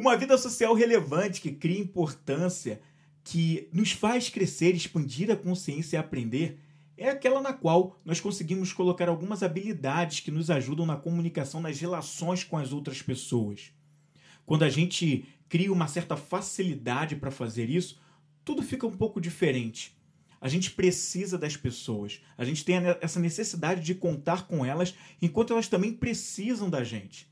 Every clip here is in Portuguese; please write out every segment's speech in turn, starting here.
Uma vida social relevante que cria importância, que nos faz crescer, expandir a consciência e aprender, é aquela na qual nós conseguimos colocar algumas habilidades que nos ajudam na comunicação, nas relações com as outras pessoas. Quando a gente cria uma certa facilidade para fazer isso, tudo fica um pouco diferente. A gente precisa das pessoas. A gente tem essa necessidade de contar com elas, enquanto elas também precisam da gente.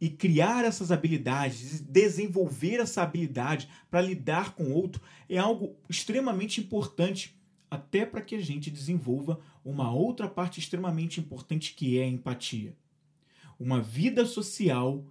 E criar essas habilidades, desenvolver essa habilidade para lidar com o outro é algo extremamente importante, até para que a gente desenvolva uma outra parte extremamente importante que é a empatia. Uma vida social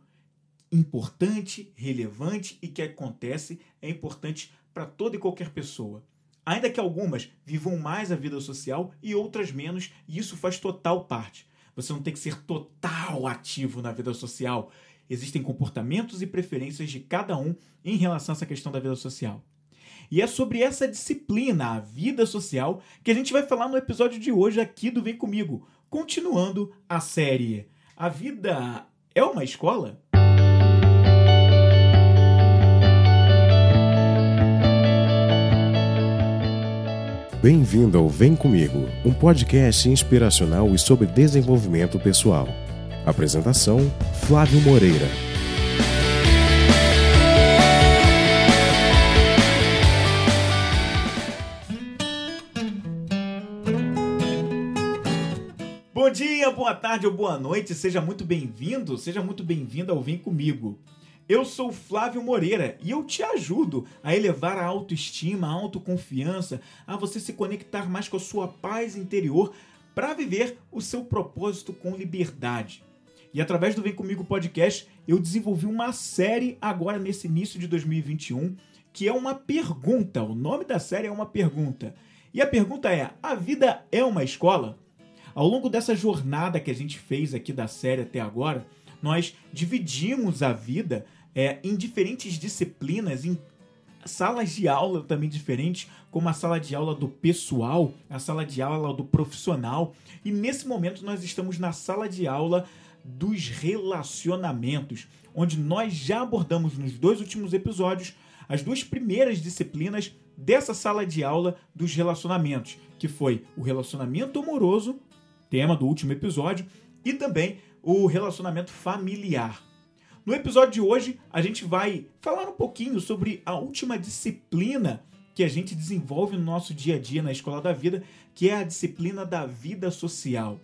importante, relevante e que acontece é importante para toda e qualquer pessoa. Ainda que algumas vivam mais a vida social e outras menos, e isso faz total parte. Você não tem que ser total ativo na vida social. Existem comportamentos e preferências de cada um em relação a essa questão da vida social. E é sobre essa disciplina, a vida social, que a gente vai falar no episódio de hoje aqui do Vem Comigo, continuando a série A Vida é uma Escola? Bem-vindo ao Vem Comigo, um podcast inspiracional e sobre desenvolvimento pessoal. Apresentação: Flávio Moreira. Bom dia, boa tarde ou boa noite, seja muito bem-vindo, seja muito bem-vinda ao Vem Comigo. Eu sou Flávio Moreira e eu te ajudo a elevar a autoestima, a autoconfiança, a você se conectar mais com a sua paz interior para viver o seu propósito com liberdade. E através do Vem Comigo Podcast, eu desenvolvi uma série agora nesse início de 2021, que é uma pergunta. O nome da série é uma pergunta. E a pergunta é: a vida é uma escola? Ao longo dessa jornada que a gente fez aqui da série até agora, nós dividimos a vida é, em diferentes disciplinas, em salas de aula também diferentes, como a sala de aula do pessoal, a sala de aula do profissional. E nesse momento nós estamos na sala de aula dos relacionamentos, onde nós já abordamos nos dois últimos episódios as duas primeiras disciplinas dessa sala de aula dos relacionamentos, que foi o relacionamento amoroso, tema do último episódio, e também o relacionamento familiar. No episódio de hoje, a gente vai falar um pouquinho sobre a última disciplina que a gente desenvolve no nosso dia a dia na Escola da Vida, que é a disciplina da vida social.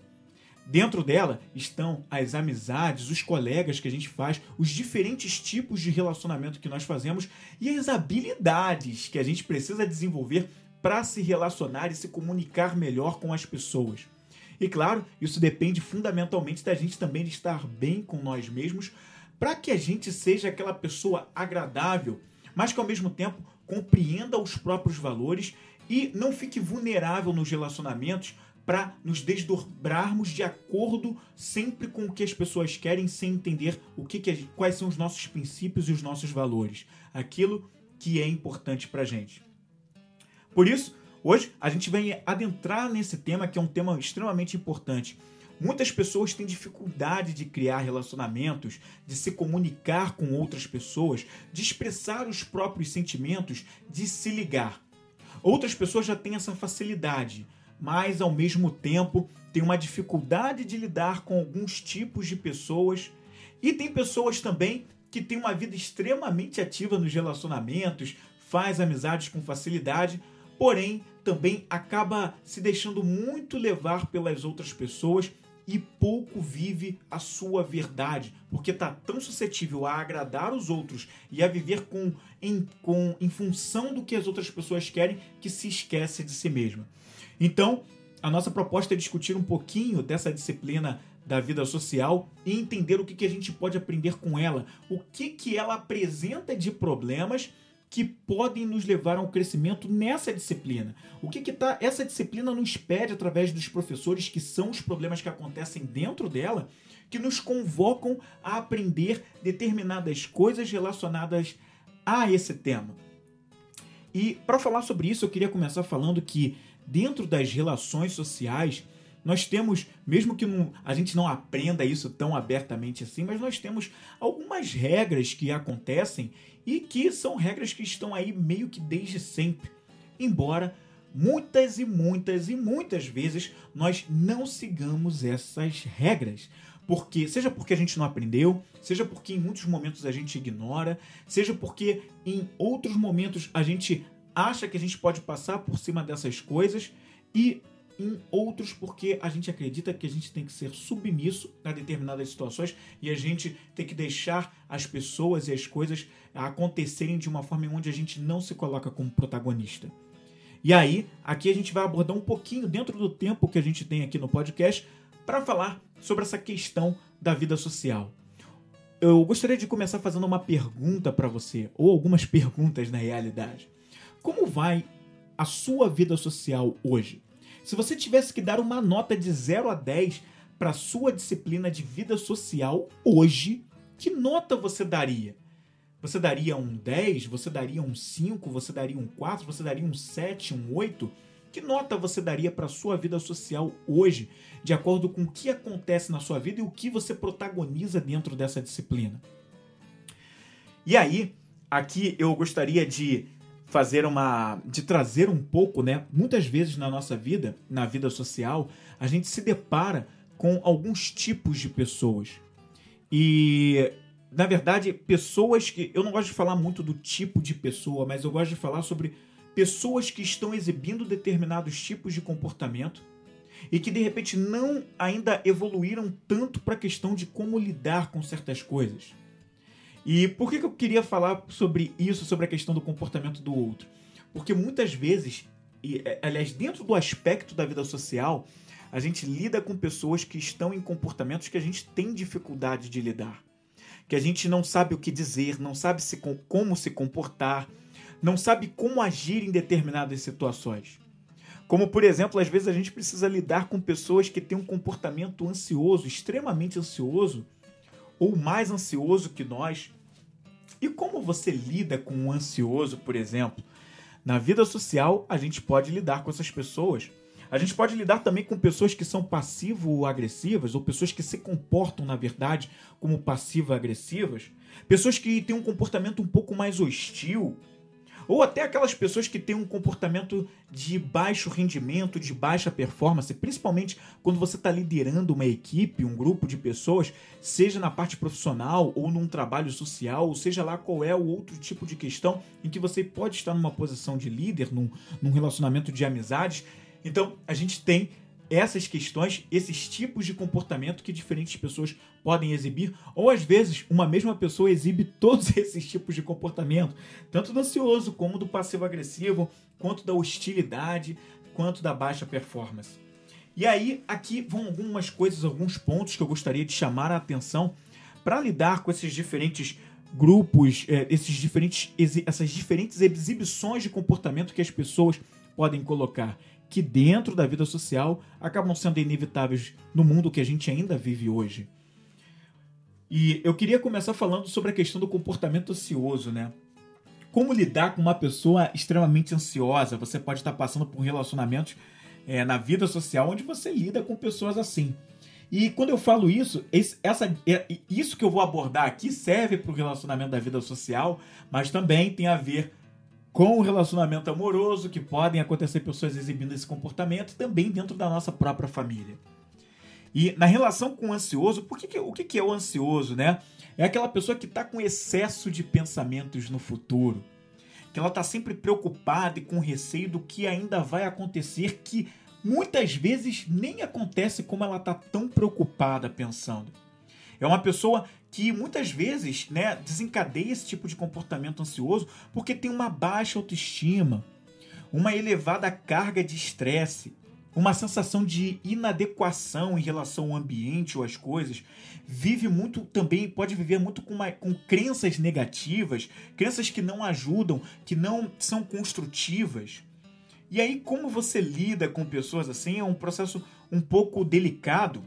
Dentro dela estão as amizades, os colegas que a gente faz, os diferentes tipos de relacionamento que nós fazemos e as habilidades que a gente precisa desenvolver para se relacionar e se comunicar melhor com as pessoas. E claro, isso depende fundamentalmente da gente também estar bem com nós mesmos para que a gente seja aquela pessoa agradável, mas que ao mesmo tempo compreenda os próprios valores e não fique vulnerável nos relacionamentos para nos desdobrarmos de acordo sempre com o que as pessoas querem, sem entender o que, que quais são os nossos princípios e os nossos valores, aquilo que é importante para gente. Por isso, hoje a gente vem adentrar nesse tema que é um tema extremamente importante Muitas pessoas têm dificuldade de criar relacionamentos, de se comunicar com outras pessoas, de expressar os próprios sentimentos, de se ligar. Outras pessoas já têm essa facilidade, mas ao mesmo tempo têm uma dificuldade de lidar com alguns tipos de pessoas. E tem pessoas também que têm uma vida extremamente ativa nos relacionamentos, faz amizades com facilidade, porém também acaba se deixando muito levar pelas outras pessoas e pouco vive a sua verdade, porque está tão suscetível a agradar os outros e a viver com em, com, em função do que as outras pessoas querem que se esquece de si mesma. Então, a nossa proposta é discutir um pouquinho dessa disciplina da vida social e entender o que, que a gente pode aprender com ela, o que, que ela apresenta de problemas que podem nos levar a um crescimento nessa disciplina. O que que tá, essa disciplina nos pede através dos professores, que são os problemas que acontecem dentro dela, que nos convocam a aprender determinadas coisas relacionadas a esse tema. E para falar sobre isso, eu queria começar falando que dentro das relações sociais, nós temos, mesmo que não, a gente não aprenda isso tão abertamente assim, mas nós temos algumas regras que acontecem e que são regras que estão aí meio que desde sempre. Embora muitas e muitas e muitas vezes nós não sigamos essas regras. Porque, seja porque a gente não aprendeu, seja porque em muitos momentos a gente ignora, seja porque em outros momentos a gente acha que a gente pode passar por cima dessas coisas e em outros porque a gente acredita que a gente tem que ser submisso a determinadas situações e a gente tem que deixar as pessoas e as coisas acontecerem de uma forma em onde a gente não se coloca como protagonista. E aí, aqui a gente vai abordar um pouquinho dentro do tempo que a gente tem aqui no podcast para falar sobre essa questão da vida social. Eu gostaria de começar fazendo uma pergunta para você, ou algumas perguntas na realidade. Como vai a sua vida social hoje? Se você tivesse que dar uma nota de 0 a 10 para sua disciplina de vida social hoje, que nota você daria? Você daria um 10? Você daria um 5? Você daria um 4? Você daria um 7? Um 8? Que nota você daria para sua vida social hoje, de acordo com o que acontece na sua vida e o que você protagoniza dentro dessa disciplina? E aí, aqui eu gostaria de fazer uma de trazer um pouco, né? Muitas vezes na nossa vida, na vida social, a gente se depara com alguns tipos de pessoas. E na verdade, pessoas que eu não gosto de falar muito do tipo de pessoa, mas eu gosto de falar sobre pessoas que estão exibindo determinados tipos de comportamento e que de repente não ainda evoluíram tanto para a questão de como lidar com certas coisas. E por que, que eu queria falar sobre isso, sobre a questão do comportamento do outro? Porque muitas vezes, e, é, aliás, dentro do aspecto da vida social, a gente lida com pessoas que estão em comportamentos que a gente tem dificuldade de lidar. Que a gente não sabe o que dizer, não sabe se, como se comportar, não sabe como agir em determinadas situações. Como, por exemplo, às vezes a gente precisa lidar com pessoas que têm um comportamento ansioso, extremamente ansioso, ou mais ansioso que nós. E como você lida com um ansioso, por exemplo? Na vida social, a gente pode lidar com essas pessoas. A gente pode lidar também com pessoas que são passivo-agressivas ou pessoas que se comportam, na verdade, como passivo-agressivas. Pessoas que têm um comportamento um pouco mais hostil, ou até aquelas pessoas que têm um comportamento de baixo rendimento, de baixa performance, principalmente quando você está liderando uma equipe, um grupo de pessoas, seja na parte profissional ou num trabalho social, ou seja lá qual é o outro tipo de questão em que você pode estar numa posição de líder, num, num relacionamento de amizades. Então, a gente tem essas questões, esses tipos de comportamento que diferentes pessoas podem exibir, ou às vezes uma mesma pessoa exibe todos esses tipos de comportamento, tanto do ansioso como do passivo-agressivo, quanto da hostilidade, quanto da baixa performance. E aí, aqui vão algumas coisas, alguns pontos que eu gostaria de chamar a atenção para lidar com esses diferentes grupos, é, esses diferentes, essas diferentes exibições de comportamento que as pessoas podem colocar que dentro da vida social acabam sendo inevitáveis no mundo que a gente ainda vive hoje. E eu queria começar falando sobre a questão do comportamento ansioso, né? Como lidar com uma pessoa extremamente ansiosa? Você pode estar passando por relacionamentos é, na vida social onde você lida com pessoas assim. E quando eu falo isso, esse, essa, é, isso que eu vou abordar aqui serve para o relacionamento da vida social, mas também tem a ver com o relacionamento amoroso, que podem acontecer pessoas exibindo esse comportamento, também dentro da nossa própria família. E na relação com o ansioso, por que, que o que, que é o ansioso, né? É aquela pessoa que está com excesso de pensamentos no futuro, que ela está sempre preocupada e com receio do que ainda vai acontecer, que muitas vezes nem acontece como ela está tão preocupada pensando. É uma pessoa que muitas vezes né, desencadeia esse tipo de comportamento ansioso porque tem uma baixa autoestima, uma elevada carga de estresse, uma sensação de inadequação em relação ao ambiente ou às coisas, vive muito também, pode viver muito com, uma, com crenças negativas, crenças que não ajudam, que não são construtivas. E aí, como você lida com pessoas assim é um processo um pouco delicado,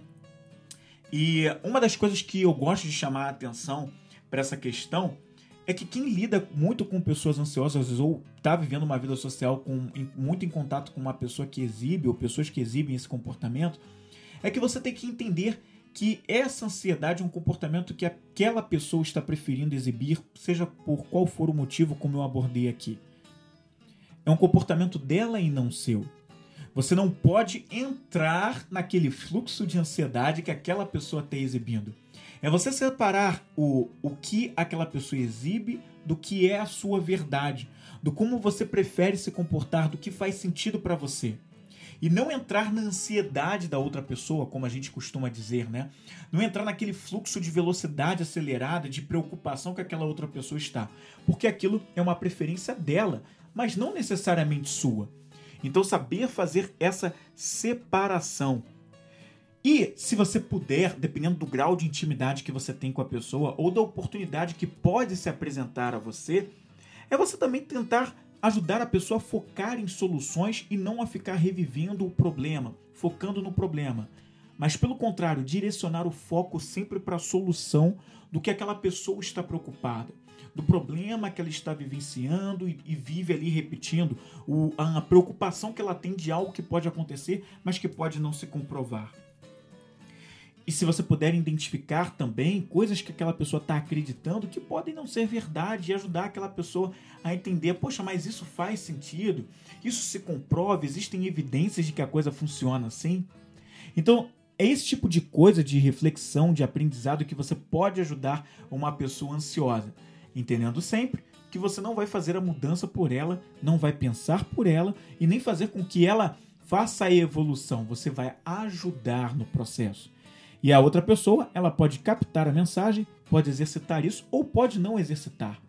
e uma das coisas que eu gosto de chamar a atenção para essa questão é que quem lida muito com pessoas ansiosas ou está vivendo uma vida social com, muito em contato com uma pessoa que exibe ou pessoas que exibem esse comportamento, é que você tem que entender que essa ansiedade é um comportamento que aquela pessoa está preferindo exibir, seja por qual for o motivo, como eu abordei aqui. É um comportamento dela e não seu. Você não pode entrar naquele fluxo de ansiedade que aquela pessoa está exibindo. É você separar o, o que aquela pessoa exibe do que é a sua verdade, do como você prefere se comportar, do que faz sentido para você. E não entrar na ansiedade da outra pessoa, como a gente costuma dizer, né? Não entrar naquele fluxo de velocidade acelerada, de preocupação que aquela outra pessoa está. Porque aquilo é uma preferência dela, mas não necessariamente sua. Então, saber fazer essa separação. E, se você puder, dependendo do grau de intimidade que você tem com a pessoa ou da oportunidade que pode se apresentar a você, é você também tentar ajudar a pessoa a focar em soluções e não a ficar revivendo o problema, focando no problema. Mas, pelo contrário, direcionar o foco sempre para a solução do que aquela pessoa está preocupada do problema que ela está vivenciando e, e vive ali repetindo, o, a, a preocupação que ela tem de algo que pode acontecer, mas que pode não se comprovar. E se você puder identificar também coisas que aquela pessoa está acreditando que podem não ser verdade e ajudar aquela pessoa a entender, poxa, mas isso faz sentido, isso se comprova, existem evidências de que a coisa funciona assim. Então, é esse tipo de coisa de reflexão, de aprendizado que você pode ajudar uma pessoa ansiosa entendendo sempre que você não vai fazer a mudança por ela, não vai pensar por ela e nem fazer com que ela faça a evolução, você vai ajudar no processo. E a outra pessoa, ela pode captar a mensagem, pode exercitar isso ou pode não exercitar.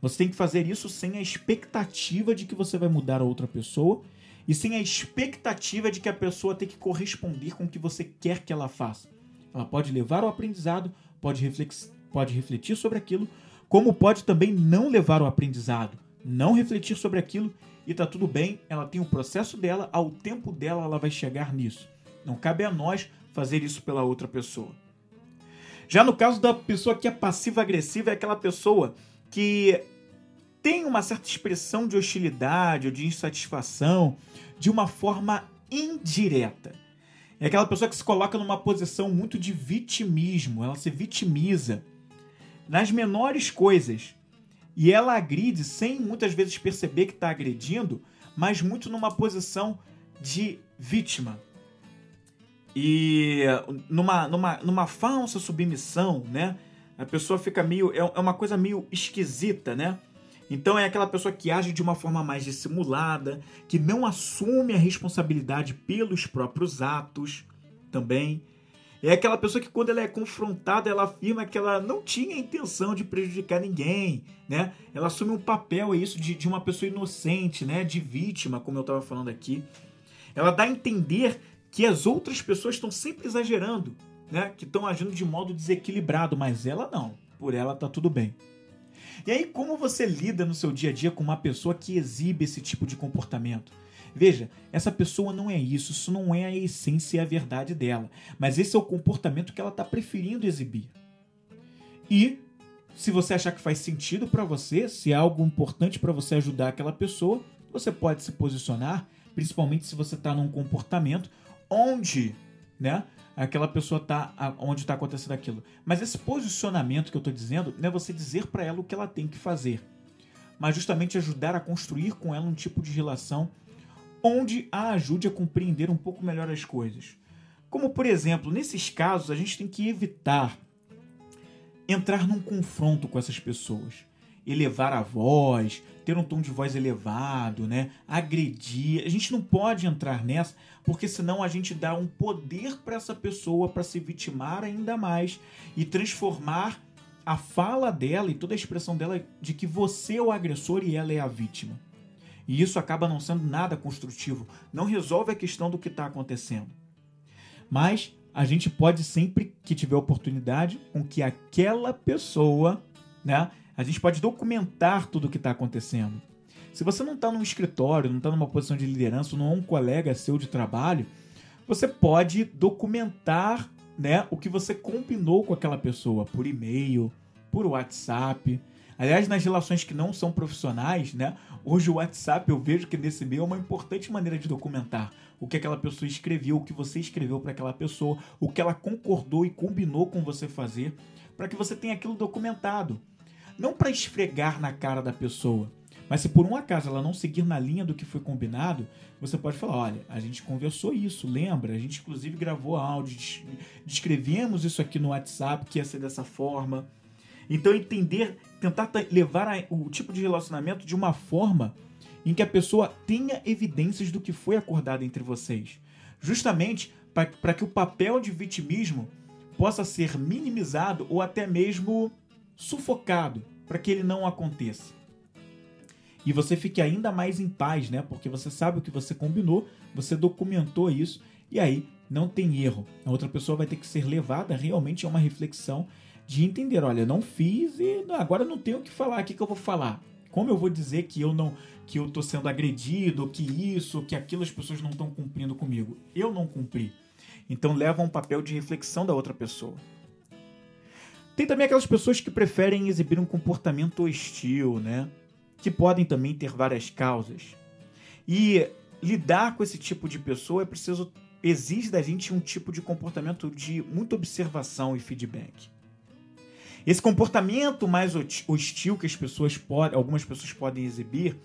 Você tem que fazer isso sem a expectativa de que você vai mudar a outra pessoa e sem a expectativa de que a pessoa tem que corresponder com o que você quer que ela faça. Ela pode levar ao aprendizado, pode, pode refletir sobre aquilo, como pode também não levar ao aprendizado, não refletir sobre aquilo e tá tudo bem, ela tem o processo dela, ao tempo dela ela vai chegar nisso. Não cabe a nós fazer isso pela outra pessoa. Já no caso da pessoa que é passiva-agressiva, é aquela pessoa que tem uma certa expressão de hostilidade ou de insatisfação de uma forma indireta. É aquela pessoa que se coloca numa posição muito de vitimismo, ela se vitimiza nas menores coisas. E ela agride sem muitas vezes perceber que está agredindo, mas muito numa posição de vítima. E numa, numa, numa falsa submissão, né? A pessoa fica meio. É, é uma coisa meio esquisita, né? Então é aquela pessoa que age de uma forma mais dissimulada, que não assume a responsabilidade pelos próprios atos também. É aquela pessoa que quando ela é confrontada, ela afirma que ela não tinha intenção de prejudicar ninguém, né? Ela assume um papel, é isso, de, de uma pessoa inocente, né? De vítima, como eu estava falando aqui. Ela dá a entender que as outras pessoas estão sempre exagerando, né? Que estão agindo de modo desequilibrado, mas ela não. Por ela tá tudo bem. E aí, como você lida no seu dia a dia com uma pessoa que exibe esse tipo de comportamento? Veja, essa pessoa não é isso, isso não é a essência e a verdade dela, mas esse é o comportamento que ela está preferindo exibir. E se você achar que faz sentido para você, se é algo importante para você ajudar aquela pessoa, você pode se posicionar, principalmente se você está num comportamento onde, né, aquela pessoa está onde está acontecendo aquilo. Mas esse posicionamento que eu estou dizendo não é você dizer para ela o que ela tem que fazer, mas justamente ajudar a construir com ela um tipo de relação onde a ajude a compreender um pouco melhor as coisas. Como, por exemplo, nesses casos, a gente tem que evitar entrar num confronto com essas pessoas, elevar a voz, ter um tom de voz elevado, né? agredir. A gente não pode entrar nessa, porque senão a gente dá um poder para essa pessoa para se vitimar ainda mais e transformar a fala dela e toda a expressão dela de que você é o agressor e ela é a vítima. E isso acaba não sendo nada construtivo, não resolve a questão do que está acontecendo. Mas a gente pode sempre que tiver oportunidade com que aquela pessoa, né, a gente pode documentar tudo o que está acontecendo. Se você não está num escritório, não está numa posição de liderança, não é um colega seu de trabalho, você pode documentar né, o que você combinou com aquela pessoa por e-mail, por WhatsApp, Aliás, nas relações que não são profissionais, né? Hoje o WhatsApp eu vejo que nesse meio é uma importante maneira de documentar o que aquela pessoa escreveu, o que você escreveu para aquela pessoa, o que ela concordou e combinou com você fazer, para que você tenha aquilo documentado. Não para esfregar na cara da pessoa, mas se por um acaso ela não seguir na linha do que foi combinado, você pode falar: olha, a gente conversou isso, lembra? A gente inclusive gravou áudio, descrevemos isso aqui no WhatsApp que ia ser dessa forma. Então, entender, tentar levar o tipo de relacionamento de uma forma em que a pessoa tenha evidências do que foi acordado entre vocês. Justamente para que o papel de vitimismo possa ser minimizado ou até mesmo sufocado, para que ele não aconteça. E você fique ainda mais em paz, né? Porque você sabe o que você combinou, você documentou isso e aí não tem erro. A outra pessoa vai ter que ser levada realmente a uma reflexão de entender, olha, não fiz e agora não tenho o que falar, o que, que eu vou falar? Como eu vou dizer que eu não que eu tô sendo agredido, que isso, que aquilo as pessoas não estão cumprindo comigo? Eu não cumpri. Então leva um papel de reflexão da outra pessoa. Tem também aquelas pessoas que preferem exibir um comportamento hostil, né? Que podem também ter várias causas. E lidar com esse tipo de pessoa é preciso exige da gente um tipo de comportamento de muita observação e feedback. Esse comportamento mais hostil que as pessoas podem, algumas pessoas podem exibir,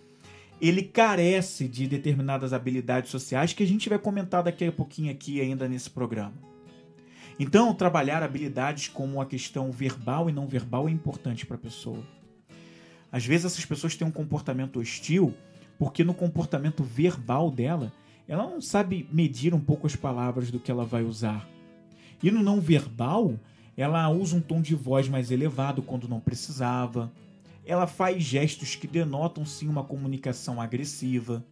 ele carece de determinadas habilidades sociais que a gente vai comentar daqui a pouquinho aqui ainda nesse programa. Então, trabalhar habilidades como a questão verbal e não verbal é importante para a pessoa. Às vezes essas pessoas têm um comportamento hostil porque no comportamento verbal dela, ela não sabe medir um pouco as palavras do que ela vai usar. E no não verbal, ela usa um tom de voz mais elevado quando não precisava. Ela faz gestos que denotam sim uma comunicação agressiva,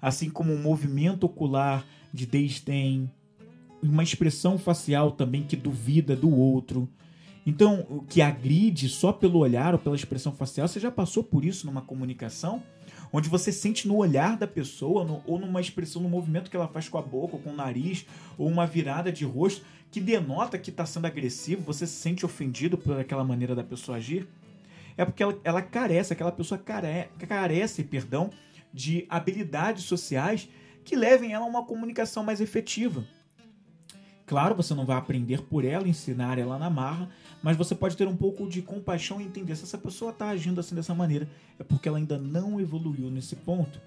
assim como um movimento ocular de desdém, uma expressão facial também que duvida do outro. Então, o que agride só pelo olhar ou pela expressão facial, você já passou por isso numa comunicação? Onde você sente no olhar da pessoa, no, ou numa expressão, no movimento que ela faz com a boca, ou com o nariz, ou uma virada de rosto, que denota que está sendo agressivo, você se sente ofendido por aquela maneira da pessoa agir, é porque ela, ela carece, aquela pessoa care, carece, perdão, de habilidades sociais que levem ela a uma comunicação mais efetiva. Claro, você não vai aprender por ela, ensinar ela na marra, mas você pode ter um pouco de compaixão e entender se essa pessoa está agindo assim dessa maneira, é porque ela ainda não evoluiu nesse ponto.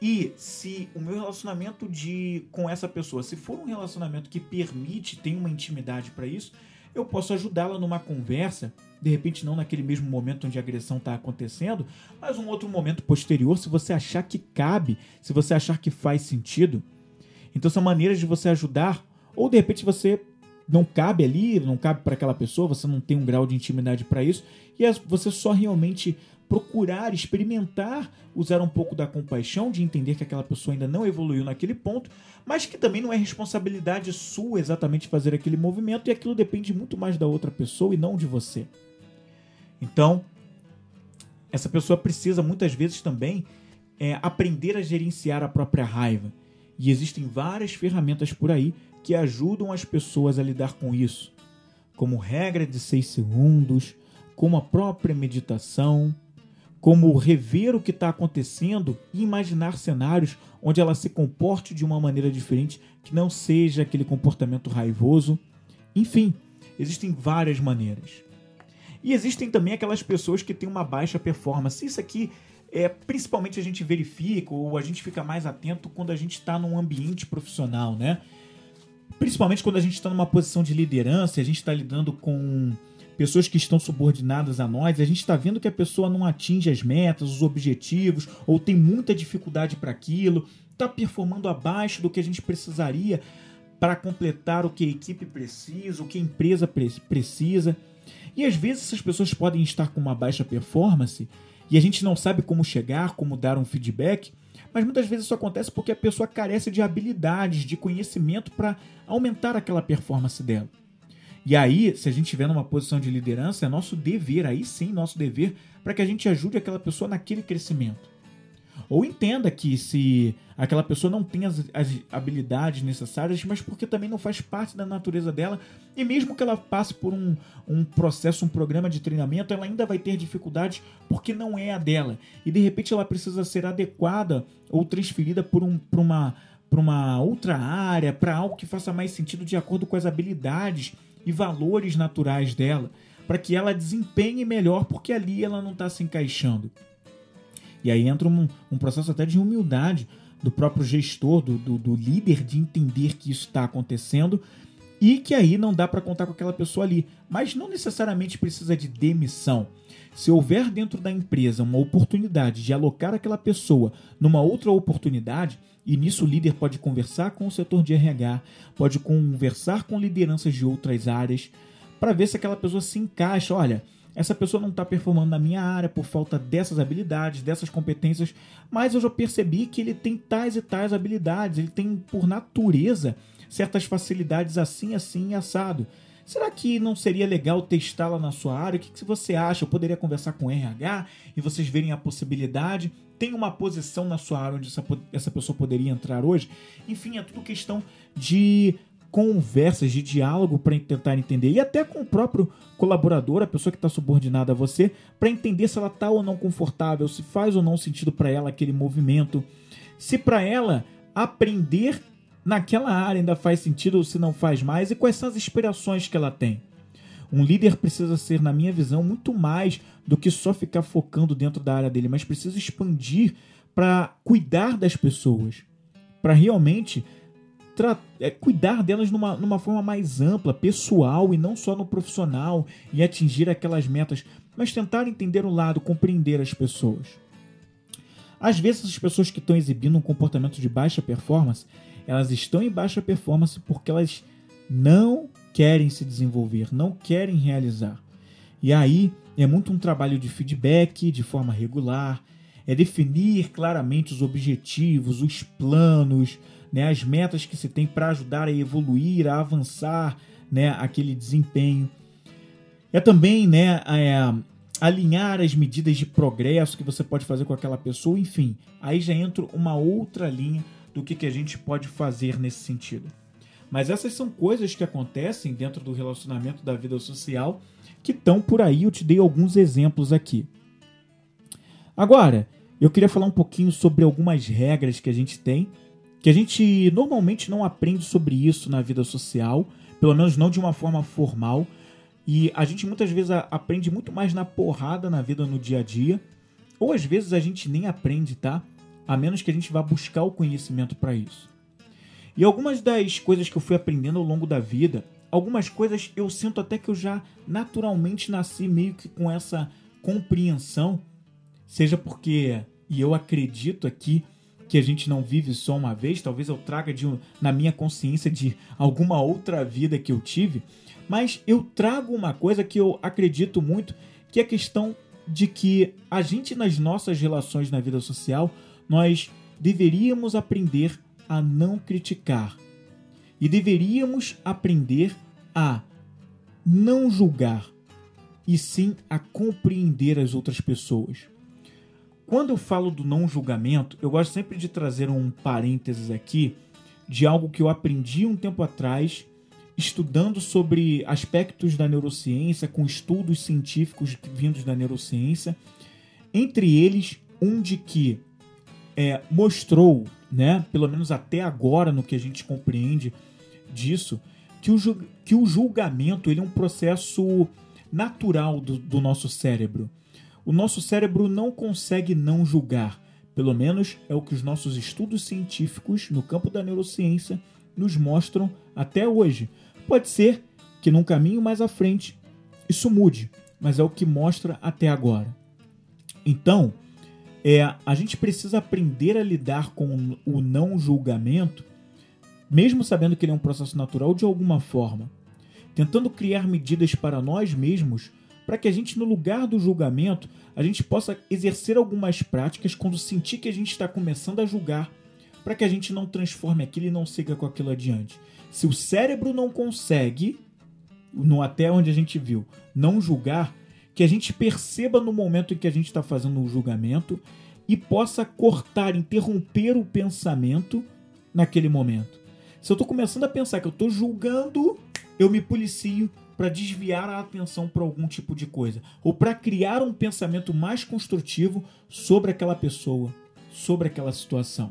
E se o meu relacionamento de com essa pessoa, se for um relacionamento que permite, tem uma intimidade para isso, eu posso ajudá-la numa conversa, de repente não naquele mesmo momento onde a agressão está acontecendo, mas um outro momento posterior, se você achar que cabe, se você achar que faz sentido. Então são maneiras de você ajudar, ou de repente você não cabe ali, não cabe para aquela pessoa, você não tem um grau de intimidade para isso, e você só realmente procurar, experimentar usar um pouco da compaixão, de entender que aquela pessoa ainda não evoluiu naquele ponto, mas que também não é responsabilidade sua exatamente fazer aquele movimento e aquilo depende muito mais da outra pessoa e não de você. Então, essa pessoa precisa muitas vezes também é, aprender a gerenciar a própria raiva. E existem várias ferramentas por aí que ajudam as pessoas a lidar com isso, como regra de 6 segundos, como a própria meditação, como rever o que está acontecendo e imaginar cenários onde ela se comporte de uma maneira diferente, que não seja aquele comportamento raivoso. Enfim, existem várias maneiras. E existem também aquelas pessoas que têm uma baixa performance. Isso aqui é principalmente a gente verifica ou a gente fica mais atento quando a gente está num ambiente profissional, né? Principalmente quando a gente está numa posição de liderança, a gente está lidando com pessoas que estão subordinadas a nós, a gente está vendo que a pessoa não atinge as metas, os objetivos, ou tem muita dificuldade para aquilo, está performando abaixo do que a gente precisaria para completar o que a equipe precisa, o que a empresa precisa. E às vezes essas pessoas podem estar com uma baixa performance e a gente não sabe como chegar, como dar um feedback, mas muitas vezes isso acontece porque a pessoa carece de habilidades, de conhecimento para aumentar aquela performance dela. E aí, se a gente estiver numa posição de liderança, é nosso dever, aí sim, nosso dever, para que a gente ajude aquela pessoa naquele crescimento. Ou entenda que se aquela pessoa não tem as, as, habilidades necessárias, mas porque também não faz parte da natureza dela, e mesmo que ela passe por um, um processo, um programa de treinamento, ela ainda vai ter dificuldades porque não é a dela. E de repente ela precisa ser adequada ou transferida por, um, por uma para uma outra área, para algo que faça mais sentido de acordo com as habilidades e valores naturais dela, para que ela desempenhe melhor, porque ali ela não está se encaixando. E aí entra um, um, processo até de humildade do próprio gestor, do, do, do líder, de entender que isso está acontecendo e que aí não dá para contar com aquela pessoa ali. Mas não necessariamente precisa de demissão. Se houver dentro da empresa uma oportunidade de alocar aquela pessoa numa outra oportunidade, e nisso o líder pode conversar com o setor de RH, pode conversar com lideranças de outras áreas, para ver se aquela pessoa se encaixa. Olha, essa pessoa não está performando na minha área por falta dessas habilidades, dessas competências, mas eu já percebi que ele tem tais e tais habilidades, ele tem por natureza certas facilidades assim, assim e assado. Será que não seria legal testá-la na sua área? O que, que você acha? Eu poderia conversar com o RH e vocês verem a possibilidade? Tem uma posição na sua área onde essa, essa pessoa poderia entrar hoje? Enfim, é tudo questão de conversas, de diálogo para tentar entender. E até com o próprio colaborador, a pessoa que está subordinada a você, para entender se ela está ou não confortável, se faz ou não sentido para ela aquele movimento. Se para ela aprender naquela área ainda faz sentido ou se não faz mais e quais são as inspirações que ela tem. Um líder precisa ser, na minha visão, muito mais do que só ficar focando dentro da área dele, mas precisa expandir para cuidar das pessoas, para realmente é, cuidar delas numa, numa forma mais ampla, pessoal e não só no profissional e atingir aquelas metas, mas tentar entender o lado, compreender as pessoas. Às vezes, as pessoas que estão exibindo um comportamento de baixa performance, elas estão em baixa performance porque elas não querem se desenvolver, não querem realizar. E aí é muito um trabalho de feedback de forma regular, é definir claramente os objetivos, os planos, né, as metas que se tem para ajudar a evoluir, a avançar né, aquele desempenho. É também né, é, alinhar as medidas de progresso que você pode fazer com aquela pessoa, enfim. Aí já entra uma outra linha do que, que a gente pode fazer nesse sentido. Mas essas são coisas que acontecem dentro do relacionamento da vida social que estão por aí. Eu te dei alguns exemplos aqui. Agora, eu queria falar um pouquinho sobre algumas regras que a gente tem, que a gente normalmente não aprende sobre isso na vida social, pelo menos não de uma forma formal. E a gente muitas vezes aprende muito mais na porrada na vida no dia a dia, ou às vezes a gente nem aprende, tá? A menos que a gente vá buscar o conhecimento para isso. E algumas das coisas que eu fui aprendendo ao longo da vida, algumas coisas eu sinto até que eu já naturalmente nasci meio que com essa compreensão, seja porque, e eu acredito aqui, que a gente não vive só uma vez, talvez eu traga de, na minha consciência de alguma outra vida que eu tive, mas eu trago uma coisa que eu acredito muito, que é a questão de que a gente nas nossas relações na vida social, nós deveríamos aprender a não criticar. E deveríamos aprender a não julgar, e sim a compreender as outras pessoas. Quando eu falo do não julgamento, eu gosto sempre de trazer um parênteses aqui de algo que eu aprendi um tempo atrás, estudando sobre aspectos da neurociência, com estudos científicos vindos da neurociência, entre eles um de que é, mostrou né? Pelo menos até agora, no que a gente compreende disso, que o, que o julgamento ele é um processo natural do, do nosso cérebro. O nosso cérebro não consegue não julgar. Pelo menos é o que os nossos estudos científicos no campo da neurociência nos mostram até hoje. Pode ser que num caminho mais à frente isso mude, mas é o que mostra até agora. Então, é a gente precisa aprender a lidar com o não julgamento, mesmo sabendo que ele é um processo natural de alguma forma, tentando criar medidas para nós mesmos para que a gente, no lugar do julgamento, a gente possa exercer algumas práticas quando sentir que a gente está começando a julgar, para que a gente não transforme aquilo e não siga com aquilo adiante. Se o cérebro não consegue, no até onde a gente viu, não julgar, que a gente perceba no momento em que a gente está fazendo um julgamento e possa cortar, interromper o pensamento naquele momento. Se eu estou começando a pensar que eu estou julgando, eu me policio para desviar a atenção para algum tipo de coisa ou para criar um pensamento mais construtivo sobre aquela pessoa, sobre aquela situação.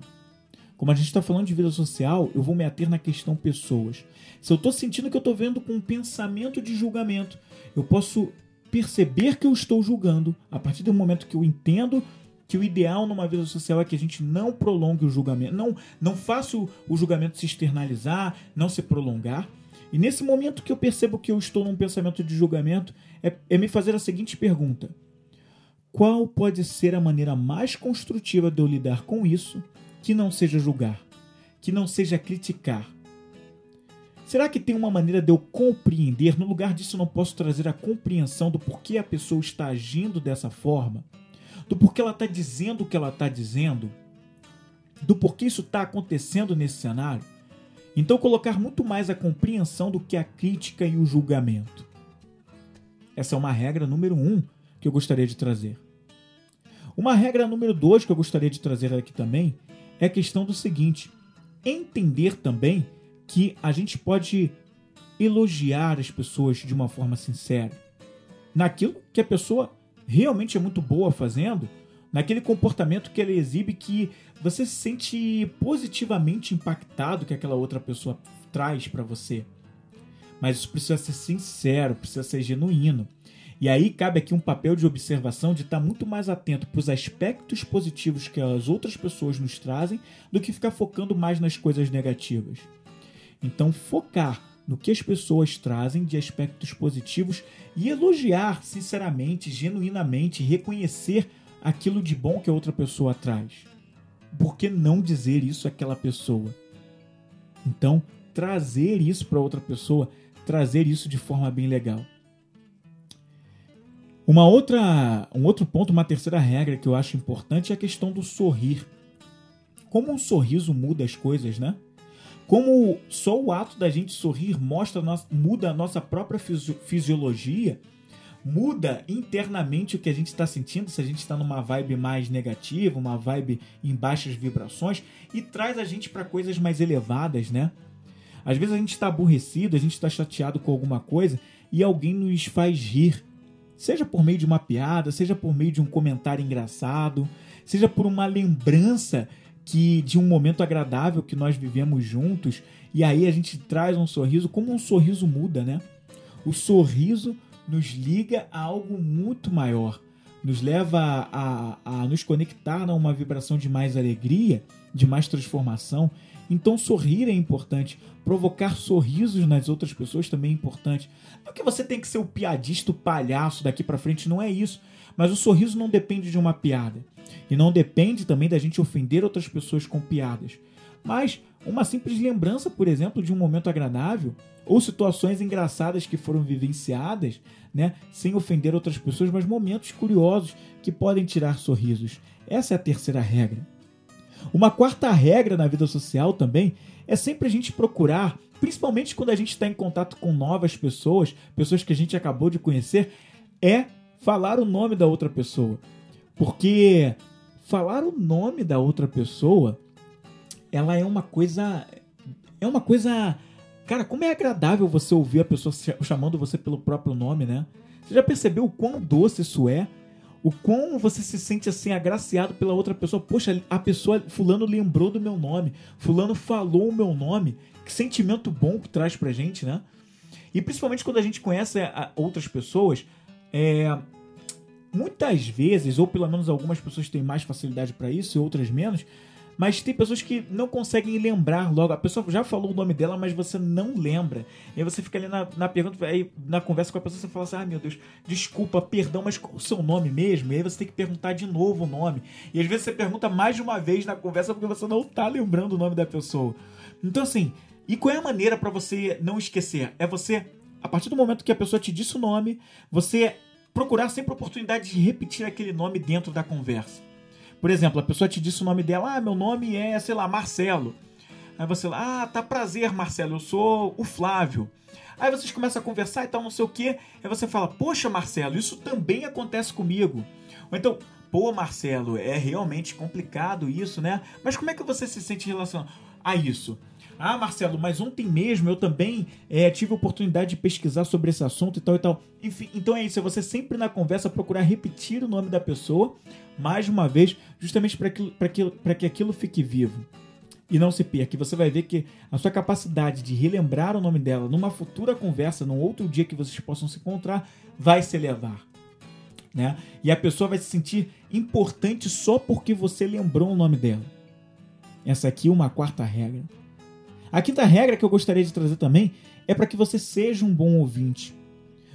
Como a gente está falando de vida social, eu vou me ater na questão pessoas. Se eu estou sentindo que eu estou vendo com um pensamento de julgamento, eu posso perceber que eu estou julgando a partir do momento que eu entendo que o ideal numa vida social é que a gente não prolongue o julgamento, não, não faça o, o julgamento se externalizar, não se prolongar. E nesse momento que eu percebo que eu estou num pensamento de julgamento, é, é me fazer a seguinte pergunta: Qual pode ser a maneira mais construtiva de eu lidar com isso que não seja julgar, que não seja criticar? Será que tem uma maneira de eu compreender? No lugar disso, eu não posso trazer a compreensão do porquê a pessoa está agindo dessa forma? do porquê ela está dizendo o que ela está dizendo, do porquê isso está acontecendo nesse cenário. Então, colocar muito mais a compreensão do que a crítica e o julgamento. Essa é uma regra número um que eu gostaria de trazer. Uma regra número dois que eu gostaria de trazer aqui também é a questão do seguinte: entender também que a gente pode elogiar as pessoas de uma forma sincera naquilo que a pessoa realmente é muito boa fazendo, naquele comportamento que ela exibe que você se sente positivamente impactado que aquela outra pessoa traz para você. Mas isso precisa ser sincero, precisa ser genuíno. E aí cabe aqui um papel de observação de estar muito mais atento para os aspectos positivos que as outras pessoas nos trazem do que ficar focando mais nas coisas negativas. Então, focar no que as pessoas trazem de aspectos positivos e elogiar sinceramente, genuinamente, reconhecer aquilo de bom que a outra pessoa traz. Por que não dizer isso àquela pessoa? Então, trazer isso para outra pessoa, trazer isso de forma bem legal. Uma outra, um outro ponto, uma terceira regra que eu acho importante é a questão do sorrir. Como um sorriso muda as coisas, né? Como só o ato da gente sorrir mostra muda a nossa própria fisiologia, muda internamente o que a gente está sentindo, se a gente está numa vibe mais negativa, uma vibe em baixas vibrações, e traz a gente para coisas mais elevadas, né? Às vezes a gente está aborrecido, a gente está chateado com alguma coisa e alguém nos faz rir. Seja por meio de uma piada, seja por meio de um comentário engraçado, seja por uma lembrança que de um momento agradável que nós vivemos juntos e aí a gente traz um sorriso, como um sorriso muda, né? O sorriso nos liga a algo muito maior, nos leva a, a, a nos conectar a uma vibração de mais alegria, de mais transformação. Então, sorrir é importante, provocar sorrisos nas outras pessoas também é importante. Não é que você tem que ser o piadista, o palhaço daqui para frente, não é isso. Mas o sorriso não depende de uma piada. E não depende também da gente ofender outras pessoas com piadas. Mas uma simples lembrança, por exemplo, de um momento agradável ou situações engraçadas que foram vivenciadas, né, sem ofender outras pessoas, mas momentos curiosos que podem tirar sorrisos. Essa é a terceira regra. Uma quarta regra na vida social também é sempre a gente procurar, principalmente quando a gente está em contato com novas pessoas, pessoas que a gente acabou de conhecer, é falar o nome da outra pessoa. Porque falar o nome da outra pessoa, ela é uma coisa. É uma coisa. Cara, como é agradável você ouvir a pessoa chamando você pelo próprio nome, né? Você já percebeu o quão doce isso é? O quão você se sente assim agraciado pela outra pessoa? Poxa, a pessoa, Fulano lembrou do meu nome, Fulano falou o meu nome. Que sentimento bom que traz pra gente, né? E principalmente quando a gente conhece outras pessoas, é, muitas vezes, ou pelo menos algumas pessoas têm mais facilidade para isso e outras menos, mas tem pessoas que não conseguem lembrar logo. A pessoa já falou o nome dela, mas você não lembra. E aí você fica ali na, na pergunta, aí na conversa com a pessoa, você fala assim: ah, meu Deus, desculpa, perdão, mas qual o seu nome mesmo? E aí você tem que perguntar de novo o nome. E às vezes você pergunta mais de uma vez na conversa porque você não tá lembrando o nome da pessoa. Então, assim, e qual é a maneira para você não esquecer? É você, a partir do momento que a pessoa te disse o nome, você procurar sempre a oportunidade de repetir aquele nome dentro da conversa. Por exemplo, a pessoa te disse o nome dela, ah, meu nome é, sei lá, Marcelo. Aí você ah, tá prazer, Marcelo, eu sou o Flávio. Aí vocês começam a conversar e tal, não sei o quê. Aí você fala, poxa, Marcelo, isso também acontece comigo. Ou então, Pô, Marcelo, é realmente complicado isso, né? Mas como é que você se sente relação a isso? Ah, Marcelo, mas ontem mesmo eu também é, tive a oportunidade de pesquisar sobre esse assunto e tal e tal. Enfim, então é isso, é você sempre na conversa procurar repetir o nome da pessoa mais uma vez, justamente para que, que, que aquilo fique vivo e não se perca. Você vai ver que a sua capacidade de relembrar o nome dela numa futura conversa, num outro dia que vocês possam se encontrar, vai se elevar. Né? E a pessoa vai se sentir importante só porque você lembrou o nome dela. Essa aqui é uma quarta regra. A quinta regra que eu gostaria de trazer também é para que você seja um bom ouvinte.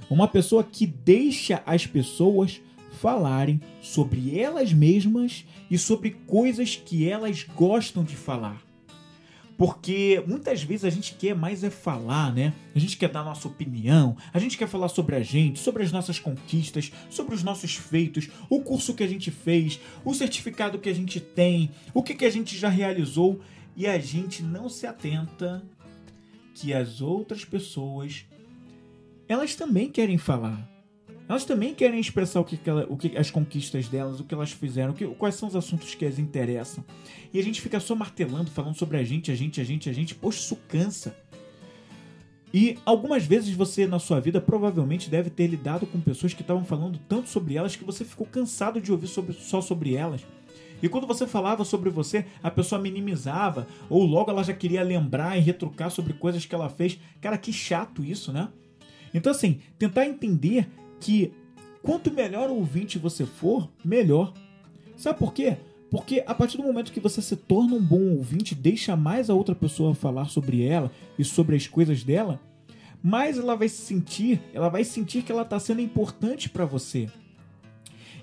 Uma pessoa que deixa as pessoas falarem sobre elas mesmas e sobre coisas que elas gostam de falar. Porque muitas vezes a gente quer mais é falar, né? A gente quer dar nossa opinião, a gente quer falar sobre a gente, sobre as nossas conquistas, sobre os nossos feitos, o curso que a gente fez, o certificado que a gente tem, o que, que a gente já realizou e a gente não se atenta que as outras pessoas elas também querem falar. Elas também querem expressar o que, ela, o que as conquistas delas, o que elas fizeram, o que, quais são os assuntos que as interessam. E a gente fica só martelando, falando sobre a gente, a gente, a gente, a gente. Poxa, isso cansa. E algumas vezes você na sua vida provavelmente deve ter lidado com pessoas que estavam falando tanto sobre elas que você ficou cansado de ouvir sobre, só sobre elas. E quando você falava sobre você, a pessoa minimizava, ou logo ela já queria lembrar e retrucar sobre coisas que ela fez. Cara, que chato isso, né? Então, assim, tentar entender que quanto melhor ouvinte você for, melhor. Sabe por quê? Porque a partir do momento que você se torna um bom ouvinte, deixa mais a outra pessoa falar sobre ela e sobre as coisas dela, mais ela vai se sentir, ela vai sentir que ela está sendo importante para você.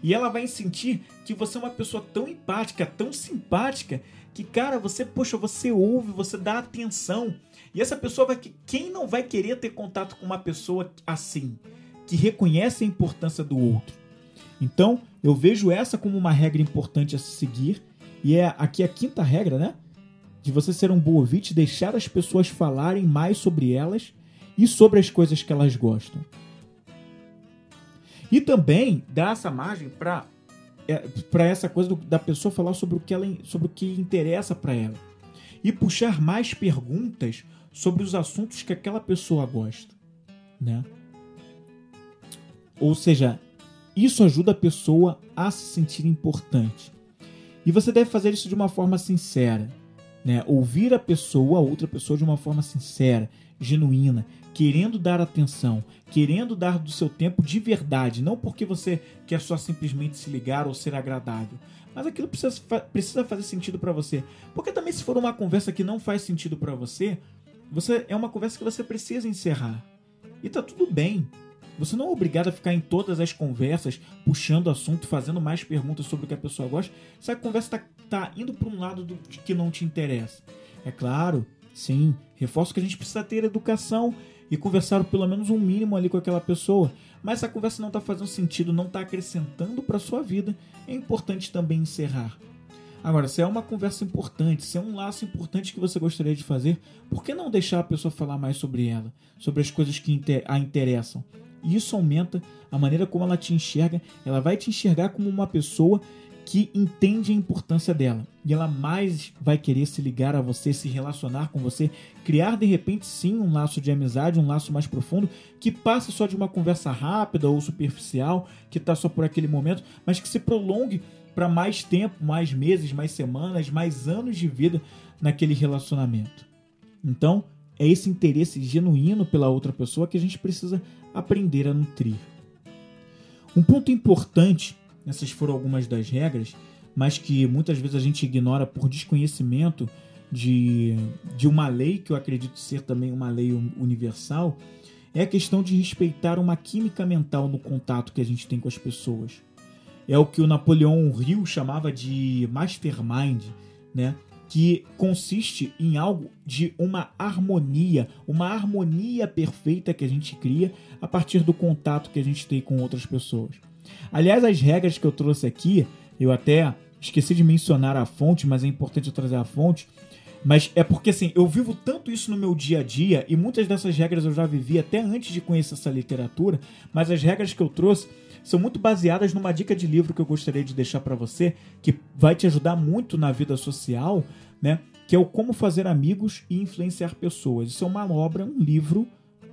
E ela vai sentir que você é uma pessoa tão empática, tão simpática, que, cara, você, poxa, você ouve, você dá atenção. E essa pessoa vai. Quem não vai querer ter contato com uma pessoa assim? que reconhece a importância do outro. Então, eu vejo essa como uma regra importante a se seguir, e é aqui a quinta regra, né? De você ser um bom ouvinte, deixar as pessoas falarem mais sobre elas e sobre as coisas que elas gostam. E também dar essa margem para é, para essa coisa do, da pessoa falar sobre o que ela sobre o que interessa para ela e puxar mais perguntas sobre os assuntos que aquela pessoa gosta, né? Ou seja, isso ajuda a pessoa a se sentir importante. E você deve fazer isso de uma forma sincera. Né? Ouvir a pessoa, a outra pessoa, de uma forma sincera, genuína, querendo dar atenção, querendo dar do seu tempo de verdade, não porque você quer só simplesmente se ligar ou ser agradável, mas aquilo precisa, precisa fazer sentido para você. Porque também se for uma conversa que não faz sentido para você, você é uma conversa que você precisa encerrar. E tá tudo bem. Você não é obrigado a ficar em todas as conversas puxando assunto, fazendo mais perguntas sobre o que a pessoa gosta, se a conversa está tá indo para um lado do, que não te interessa. É claro, sim, reforço que a gente precisa ter educação e conversar pelo menos um mínimo ali com aquela pessoa. Mas se a conversa não está fazendo sentido, não está acrescentando para sua vida, é importante também encerrar. Agora, se é uma conversa importante, se é um laço importante que você gostaria de fazer, por que não deixar a pessoa falar mais sobre ela, sobre as coisas que a interessam? Isso aumenta a maneira como ela te enxerga. Ela vai te enxergar como uma pessoa que entende a importância dela. E ela mais vai querer se ligar a você, se relacionar com você, criar de repente sim um laço de amizade, um laço mais profundo, que passa só de uma conversa rápida ou superficial, que está só por aquele momento, mas que se prolongue para mais tempo, mais meses, mais semanas, mais anos de vida naquele relacionamento. Então, é esse interesse genuíno pela outra pessoa que a gente precisa aprender a nutrir. Um ponto importante, essas foram algumas das regras, mas que muitas vezes a gente ignora por desconhecimento de, de uma lei, que eu acredito ser também uma lei universal, é a questão de respeitar uma química mental no contato que a gente tem com as pessoas. É o que o Napoleão Hill chamava de mastermind, né? que consiste em algo de uma harmonia, uma harmonia perfeita que a gente cria a partir do contato que a gente tem com outras pessoas. Aliás, as regras que eu trouxe aqui, eu até esqueci de mencionar a fonte, mas é importante eu trazer a fonte. Mas é porque assim, eu vivo tanto isso no meu dia a dia e muitas dessas regras eu já vivi até antes de conhecer essa literatura, mas as regras que eu trouxe são muito baseadas numa dica de livro que eu gostaria de deixar para você, que vai te ajudar muito na vida social, né? Que é o Como Fazer Amigos e Influenciar Pessoas. Isso é uma obra, um livro,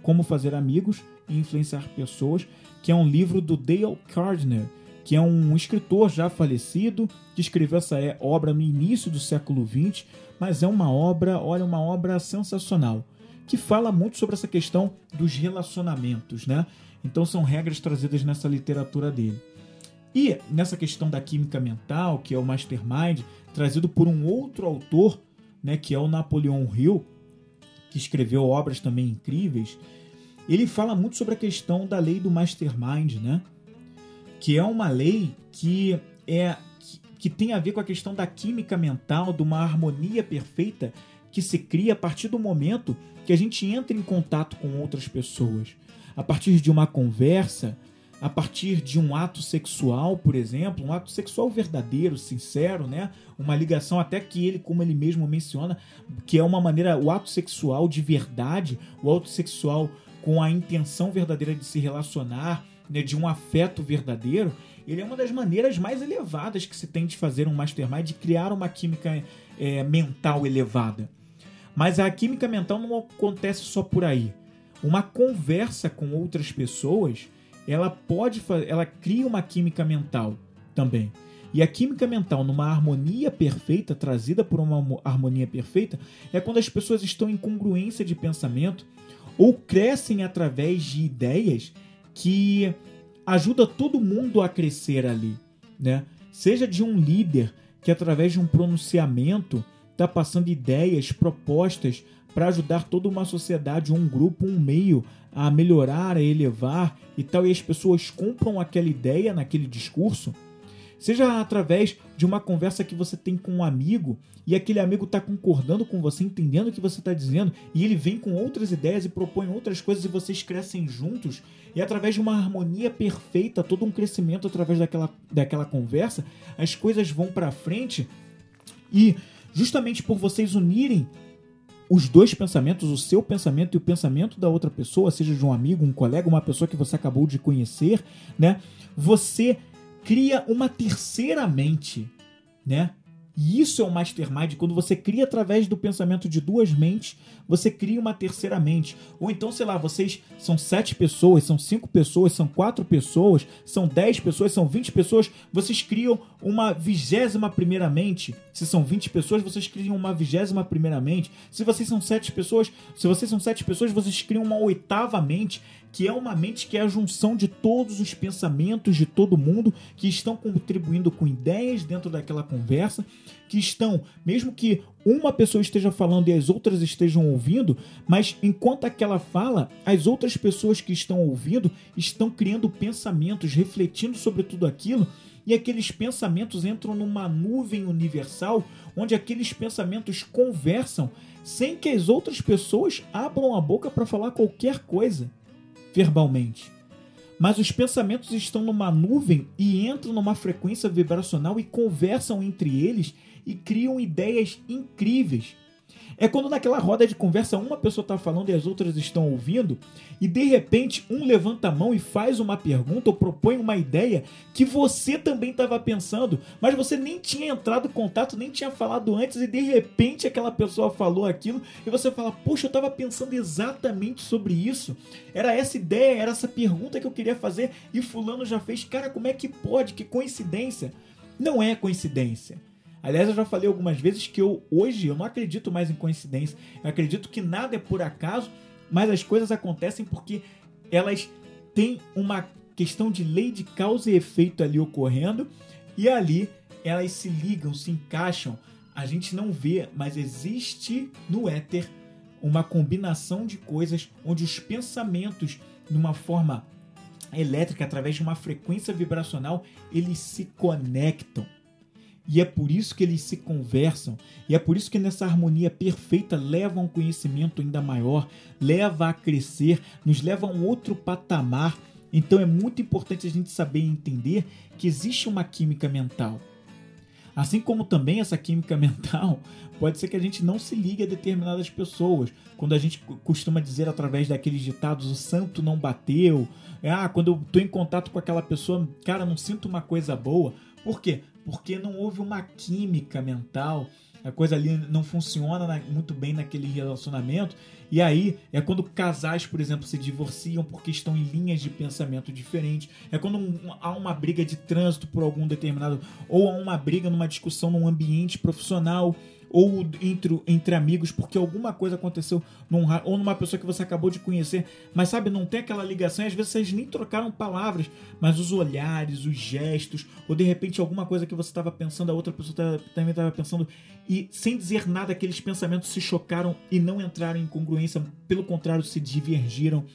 Como Fazer Amigos e Influenciar Pessoas, que é um livro do Dale Carnegie, que é um escritor já falecido, que escreveu essa é, obra no início do século XX, mas é uma obra, olha, uma obra sensacional, que fala muito sobre essa questão dos relacionamentos, né? Então são regras trazidas nessa literatura dele. E nessa questão da química mental, que é o Mastermind, trazido por um outro autor, né, que é o Napoleon Hill, que escreveu obras também incríveis, ele fala muito sobre a questão da lei do Mastermind, né? Que é uma lei que é que, tem a ver com a questão da química mental, de uma harmonia perfeita que se cria a partir do momento que a gente entra em contato com outras pessoas a partir de uma conversa, a partir de um ato sexual, por exemplo, um ato sexual verdadeiro, sincero, né? Uma ligação até que ele, como ele mesmo menciona, que é uma maneira, o ato sexual de verdade, o ato sexual com a intenção verdadeira de se relacionar, né, de um afeto verdadeiro, ele é uma das maneiras mais elevadas que se tem de fazer um mastermind, de criar uma química é, mental elevada. Mas a química mental não acontece só por aí uma conversa com outras pessoas, ela pode ela cria uma química mental também. E a química mental, numa harmonia perfeita, trazida por uma harmonia perfeita, é quando as pessoas estão em congruência de pensamento ou crescem através de ideias que ajuda todo mundo a crescer ali, né? Seja de um líder que através de um pronunciamento está passando ideias, propostas para ajudar toda uma sociedade, um grupo, um meio a melhorar, a elevar e tal, e as pessoas compram aquela ideia naquele discurso, seja através de uma conversa que você tem com um amigo e aquele amigo está concordando com você, entendendo o que você está dizendo, e ele vem com outras ideias e propõe outras coisas e vocês crescem juntos, e através de uma harmonia perfeita, todo um crescimento através daquela, daquela conversa, as coisas vão para frente e justamente por vocês unirem os dois pensamentos, o seu pensamento e o pensamento da outra pessoa, seja de um amigo, um colega, uma pessoa que você acabou de conhecer, né? Você cria uma terceira mente, né? E isso é o mastermind, quando você cria através do pensamento de duas mentes, você cria uma terceira mente. Ou então, sei lá, vocês são sete pessoas, são cinco pessoas, são quatro pessoas, são dez pessoas, são vinte pessoas, vocês criam uma vigésima primeira mente. Se são vinte pessoas, vocês criam uma vigésima primeira mente. Se vocês são sete pessoas, se vocês são sete pessoas, vocês criam uma oitava mente que é uma mente que é a junção de todos os pensamentos de todo mundo que estão contribuindo com ideias dentro daquela conversa, que estão, mesmo que uma pessoa esteja falando e as outras estejam ouvindo, mas enquanto aquela fala, as outras pessoas que estão ouvindo estão criando pensamentos, refletindo sobre tudo aquilo e aqueles pensamentos entram numa nuvem universal onde aqueles pensamentos conversam sem que as outras pessoas abram a boca para falar qualquer coisa verbalmente. Mas os pensamentos estão numa nuvem e entram numa frequência vibracional e conversam entre eles e criam ideias incríveis é quando naquela roda de conversa uma pessoa está falando e as outras estão ouvindo, e de repente um levanta a mão e faz uma pergunta ou propõe uma ideia que você também estava pensando, mas você nem tinha entrado em contato, nem tinha falado antes, e de repente aquela pessoa falou aquilo, e você fala: Poxa, eu estava pensando exatamente sobre isso. Era essa ideia, era essa pergunta que eu queria fazer, e Fulano já fez. Cara, como é que pode? Que coincidência! Não é coincidência Aliás, eu já falei algumas vezes que eu hoje eu não acredito mais em coincidência. Eu acredito que nada é por acaso, mas as coisas acontecem porque elas têm uma questão de lei de causa e efeito ali ocorrendo e ali elas se ligam, se encaixam. A gente não vê, mas existe no éter uma combinação de coisas onde os pensamentos, numa forma elétrica, através de uma frequência vibracional, eles se conectam. E é por isso que eles se conversam, e é por isso que nessa harmonia perfeita leva a um conhecimento ainda maior, leva a crescer, nos leva a um outro patamar. Então é muito importante a gente saber e entender que existe uma química mental. Assim como também essa química mental pode ser que a gente não se ligue a determinadas pessoas. Quando a gente costuma dizer através daqueles ditados, o santo não bateu. Ah, quando eu estou em contato com aquela pessoa, cara, não sinto uma coisa boa. Por quê? Porque não houve uma química mental a coisa ali não funciona na, muito bem naquele relacionamento. E aí é quando casais, por exemplo, se divorciam porque estão em linhas de pensamento diferentes. É quando um, há uma briga de trânsito por algum determinado. Ou há uma briga numa discussão num ambiente profissional ou entre, entre amigos, porque alguma coisa aconteceu num, ou numa pessoa que você acabou de conhecer, mas sabe, não tem aquela ligação, às vezes vocês nem trocaram palavras, mas os olhares, os gestos, ou de repente alguma coisa que você estava pensando, a outra pessoa também estava pensando, e sem dizer nada, aqueles pensamentos se chocaram e não entraram em congruência, pelo contrário, se divergiram.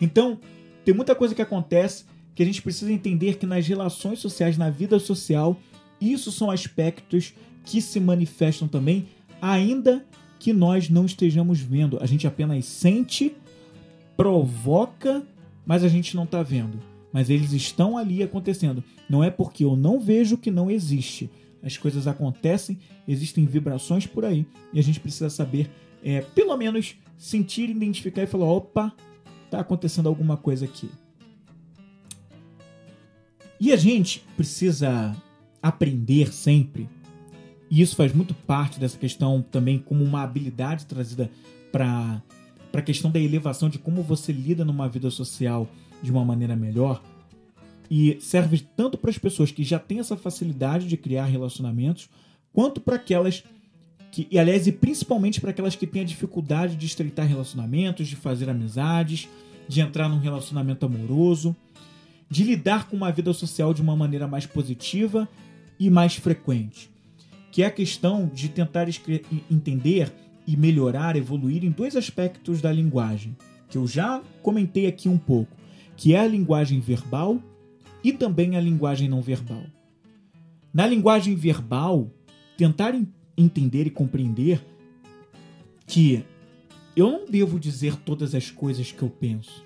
Então, tem muita coisa que acontece que a gente precisa entender que nas relações sociais, na vida social, isso são aspectos que se manifestam também, ainda que nós não estejamos vendo. A gente apenas sente, provoca, mas a gente não está vendo. Mas eles estão ali acontecendo. Não é porque eu não vejo que não existe. As coisas acontecem, existem vibrações por aí e a gente precisa saber, é, pelo menos, sentir, identificar e falar: opa, está acontecendo alguma coisa aqui. E a gente precisa aprender sempre e isso faz muito parte dessa questão também como uma habilidade trazida para a questão da elevação de como você lida numa vida social de uma maneira melhor. E serve tanto para as pessoas que já têm essa facilidade de criar relacionamentos, quanto para aquelas que, e aliás, e principalmente para aquelas que têm a dificuldade de estreitar relacionamentos, de fazer amizades, de entrar num relacionamento amoroso, de lidar com uma vida social de uma maneira mais positiva e mais frequente que é a questão de tentar entender e melhorar, evoluir em dois aspectos da linguagem, que eu já comentei aqui um pouco, que é a linguagem verbal e também a linguagem não verbal. Na linguagem verbal, tentar entender e compreender que eu não devo dizer todas as coisas que eu penso,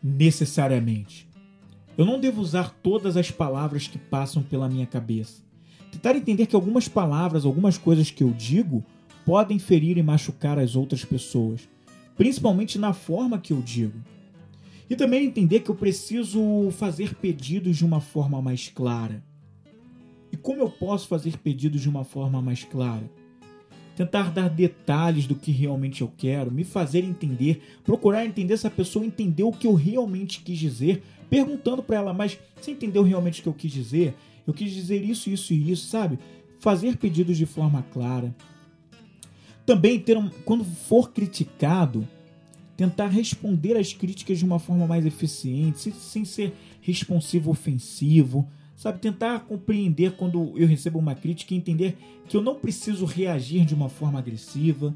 necessariamente. Eu não devo usar todas as palavras que passam pela minha cabeça tentar entender que algumas palavras, algumas coisas que eu digo, podem ferir e machucar as outras pessoas, principalmente na forma que eu digo. E também entender que eu preciso fazer pedidos de uma forma mais clara. E como eu posso fazer pedidos de uma forma mais clara? Tentar dar detalhes do que realmente eu quero, me fazer entender, procurar entender se a pessoa entendeu o que eu realmente quis dizer, perguntando para ela, mas você entendeu realmente o que eu quis dizer? Eu quis dizer isso, isso e isso, sabe? Fazer pedidos de forma clara. Também ter um, quando for criticado, tentar responder às críticas de uma forma mais eficiente, sem, ser responsivo ofensivo, sabe? Tentar compreender quando eu recebo uma crítica e entender que eu não preciso reagir de uma forma agressiva.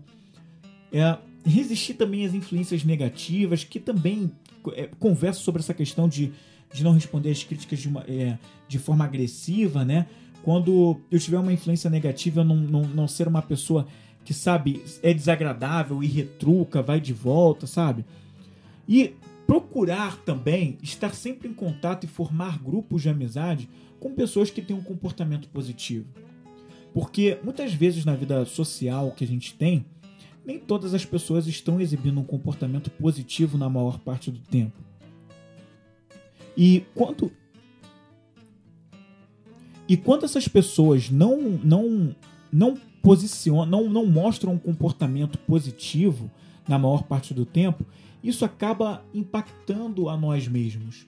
É, resistir também às influências negativas, que também é, converso sobre essa questão de de não responder as críticas de, uma, é, de forma agressiva, né? Quando eu tiver uma influência negativa, eu não, não, não ser uma pessoa que, sabe, é desagradável e retruca, vai de volta, sabe? E procurar também estar sempre em contato e formar grupos de amizade com pessoas que têm um comportamento positivo. Porque muitas vezes na vida social que a gente tem, nem todas as pessoas estão exibindo um comportamento positivo na maior parte do tempo. E quanto e quando essas pessoas não não não posicionam, não, não mostram um comportamento positivo na maior parte do tempo, isso acaba impactando a nós mesmos.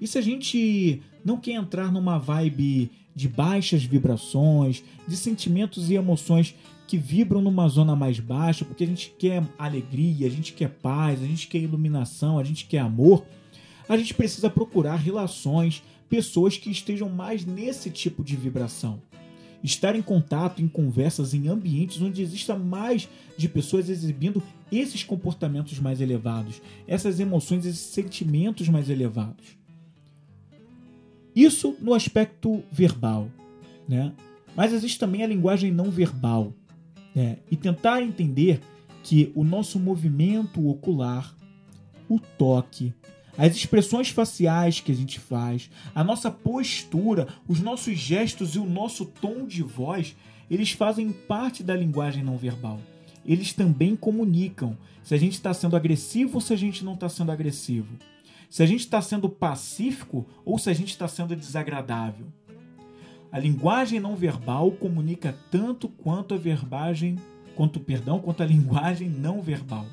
E se a gente não quer entrar numa vibe de baixas vibrações, de sentimentos e emoções que vibram numa zona mais baixa, porque a gente quer alegria, a gente quer paz, a gente quer iluminação, a gente quer amor, a gente precisa procurar relações, pessoas que estejam mais nesse tipo de vibração. Estar em contato, em conversas, em ambientes onde exista mais de pessoas exibindo esses comportamentos mais elevados, essas emoções, esses sentimentos mais elevados. Isso no aspecto verbal, né? Mas existe também a linguagem não verbal, né? E tentar entender que o nosso movimento ocular, o toque, as expressões faciais que a gente faz, a nossa postura, os nossos gestos e o nosso tom de voz, eles fazem parte da linguagem não verbal. Eles também comunicam se a gente está sendo agressivo ou se a gente não está sendo agressivo. Se a gente está sendo pacífico ou se a gente está sendo desagradável. A linguagem não verbal comunica tanto quanto a verbagem, quanto perdão, quanto a linguagem não verbal.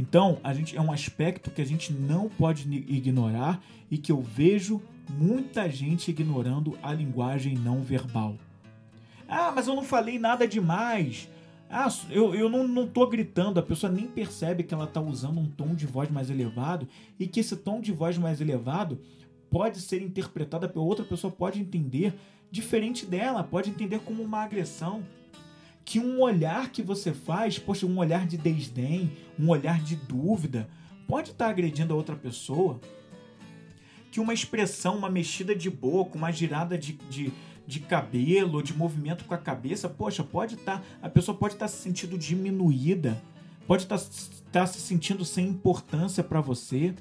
Então, a gente é um aspecto que a gente não pode ignorar e que eu vejo muita gente ignorando a linguagem não verbal. Ah, mas eu não falei nada demais. Ah, eu, eu não, não tô gritando, a pessoa nem percebe que ela está usando um tom de voz mais elevado e que esse tom de voz mais elevado pode ser interpretada pela outra pessoa, pode entender diferente dela, pode entender como uma agressão que um olhar que você faz, poxa, um olhar de desdém, um olhar de dúvida, pode estar agredindo a outra pessoa. Que uma expressão, uma mexida de boca, uma girada de, de, de cabelo, de movimento com a cabeça, poxa, pode estar. A pessoa pode estar se sentindo diminuída, pode estar, estar se sentindo sem importância para você,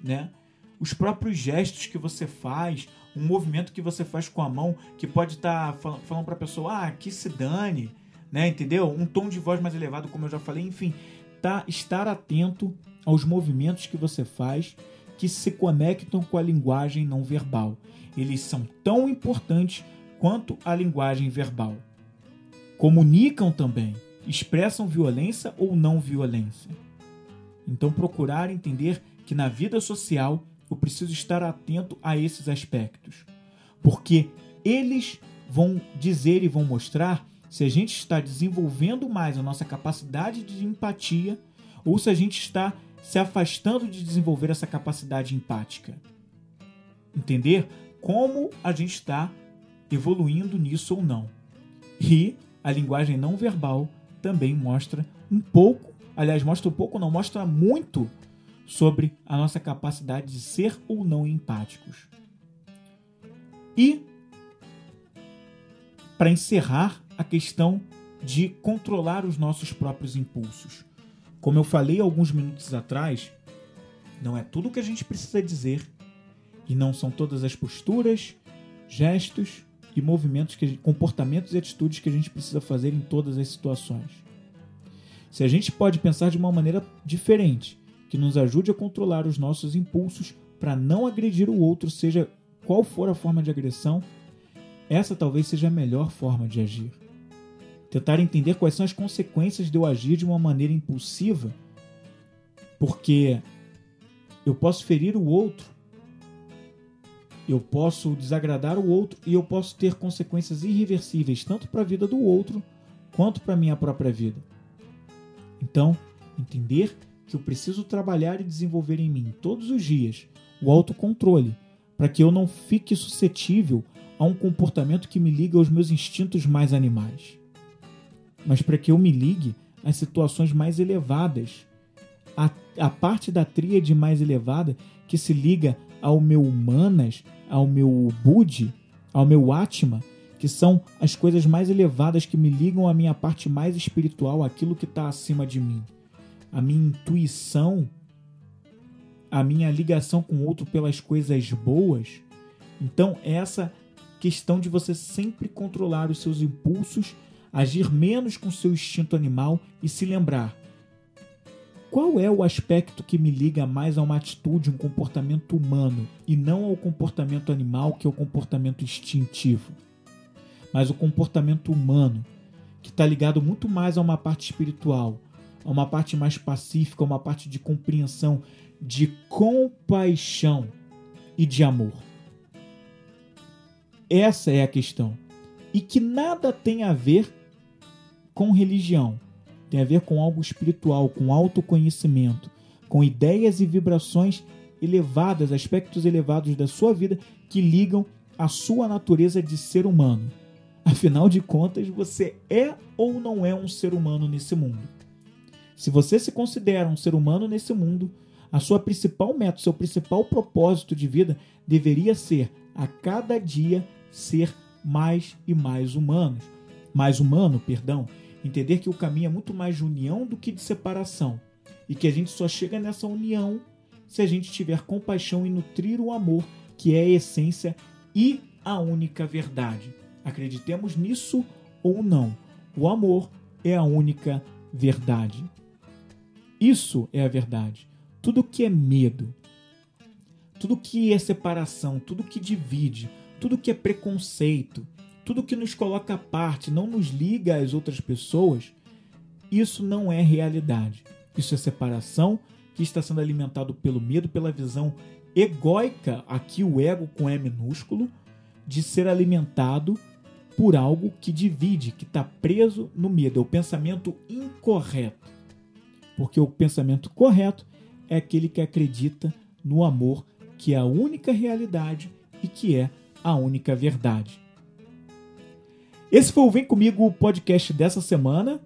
né? Os próprios gestos que você faz, um movimento que você faz com a mão, que pode estar falando para a pessoa, ah, que se dane né? Entendeu? Um tom de voz mais elevado, como eu já falei, enfim, tá estar atento aos movimentos que você faz que se conectam com a linguagem não verbal. Eles são tão importantes quanto a linguagem verbal. Comunicam também, expressam violência ou não violência. Então, procurar entender que na vida social eu preciso estar atento a esses aspectos, porque eles vão dizer e vão mostrar se a gente está desenvolvendo mais a nossa capacidade de empatia ou se a gente está se afastando de desenvolver essa capacidade empática. Entender como a gente está evoluindo nisso ou não. E a linguagem não verbal também mostra um pouco, aliás, mostra um pouco, não, mostra muito sobre a nossa capacidade de ser ou não empáticos. E, para encerrar a questão de controlar os nossos próprios impulsos. Como eu falei alguns minutos atrás, não é tudo o que a gente precisa dizer e não são todas as posturas, gestos e movimentos, que, comportamentos e atitudes que a gente precisa fazer em todas as situações. Se a gente pode pensar de uma maneira diferente, que nos ajude a controlar os nossos impulsos para não agredir o outro, seja qual for a forma de agressão, essa talvez seja a melhor forma de agir tentar entender quais são as consequências de eu agir de uma maneira impulsiva, porque eu posso ferir o outro, eu posso desagradar o outro e eu posso ter consequências irreversíveis tanto para a vida do outro quanto para a minha própria vida. Então, entender que eu preciso trabalhar e desenvolver em mim todos os dias o autocontrole para que eu não fique suscetível a um comportamento que me liga aos meus instintos mais animais mas para que eu me ligue às situações mais elevadas. A, a parte da tríade mais elevada que se liga ao meu Manas, ao meu Budi, ao meu Atma, que são as coisas mais elevadas que me ligam à minha parte mais espiritual, aquilo que está acima de mim. A minha intuição, a minha ligação com o outro pelas coisas boas. Então, essa questão de você sempre controlar os seus impulsos agir menos com seu instinto animal e se lembrar: qual é o aspecto que me liga mais a uma atitude, um comportamento humano e não ao comportamento animal, que é o comportamento instintivo? Mas o comportamento humano, que está ligado muito mais a uma parte espiritual, a uma parte mais pacífica, a uma parte de compreensão, de compaixão e de amor. Essa é a questão. E que nada tem a ver com religião, tem a ver com algo espiritual, com autoconhecimento, com ideias e vibrações elevadas, aspectos elevados da sua vida que ligam a sua natureza de ser humano. Afinal de contas, você é ou não é um ser humano nesse mundo? Se você se considera um ser humano nesse mundo, a sua principal meta, seu principal propósito de vida deveria ser a cada dia ser mais e mais humanos, mais humano, perdão, Entender que o caminho é muito mais de união do que de separação. E que a gente só chega nessa união se a gente tiver compaixão e nutrir o amor, que é a essência e a única verdade. Acreditemos nisso ou não, o amor é a única verdade. Isso é a verdade. Tudo que é medo, tudo que é separação, tudo que divide, tudo que é preconceito, tudo que nos coloca à parte, não nos liga às outras pessoas, isso não é realidade. Isso é separação que está sendo alimentado pelo medo, pela visão egóica, aqui o ego com E minúsculo, de ser alimentado por algo que divide, que está preso no medo. É o pensamento incorreto. Porque o pensamento correto é aquele que acredita no amor, que é a única realidade e que é a única verdade. Esse foi o Vem Comigo podcast dessa semana,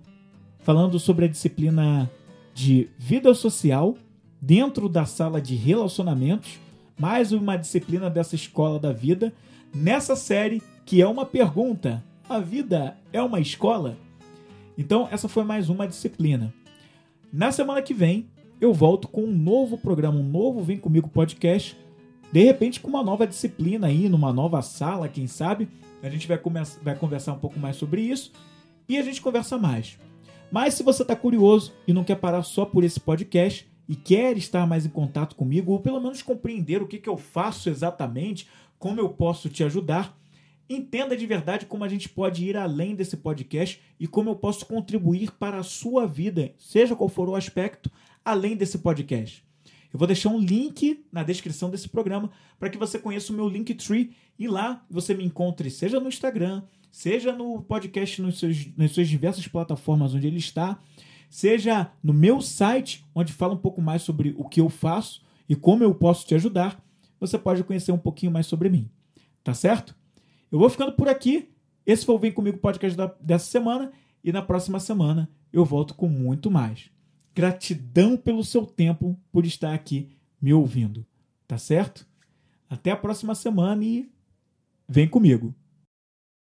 falando sobre a disciplina de vida social dentro da sala de relacionamentos, mais uma disciplina dessa escola da vida, nessa série que é uma pergunta: a vida é uma escola? Então, essa foi mais uma disciplina. Na semana que vem, eu volto com um novo programa, um novo Vem Comigo podcast. De repente, com uma nova disciplina aí, numa nova sala, quem sabe. A gente vai, vai conversar um pouco mais sobre isso e a gente conversa mais. Mas se você está curioso e não quer parar só por esse podcast e quer estar mais em contato comigo, ou pelo menos compreender o que, que eu faço exatamente, como eu posso te ajudar, entenda de verdade como a gente pode ir além desse podcast e como eu posso contribuir para a sua vida, seja qual for o aspecto, além desse podcast. Eu vou deixar um link na descrição desse programa para que você conheça o meu Linktree e lá você me encontre, seja no Instagram, seja no podcast nos seus, nas suas diversas plataformas onde ele está, seja no meu site, onde fala um pouco mais sobre o que eu faço e como eu posso te ajudar, você pode conhecer um pouquinho mais sobre mim. Tá certo? Eu vou ficando por aqui. Esse foi o Vem Comigo podcast dessa semana. E na próxima semana eu volto com muito mais. Gratidão pelo seu tempo por estar aqui me ouvindo. Tá certo? Até a próxima semana e vem comigo.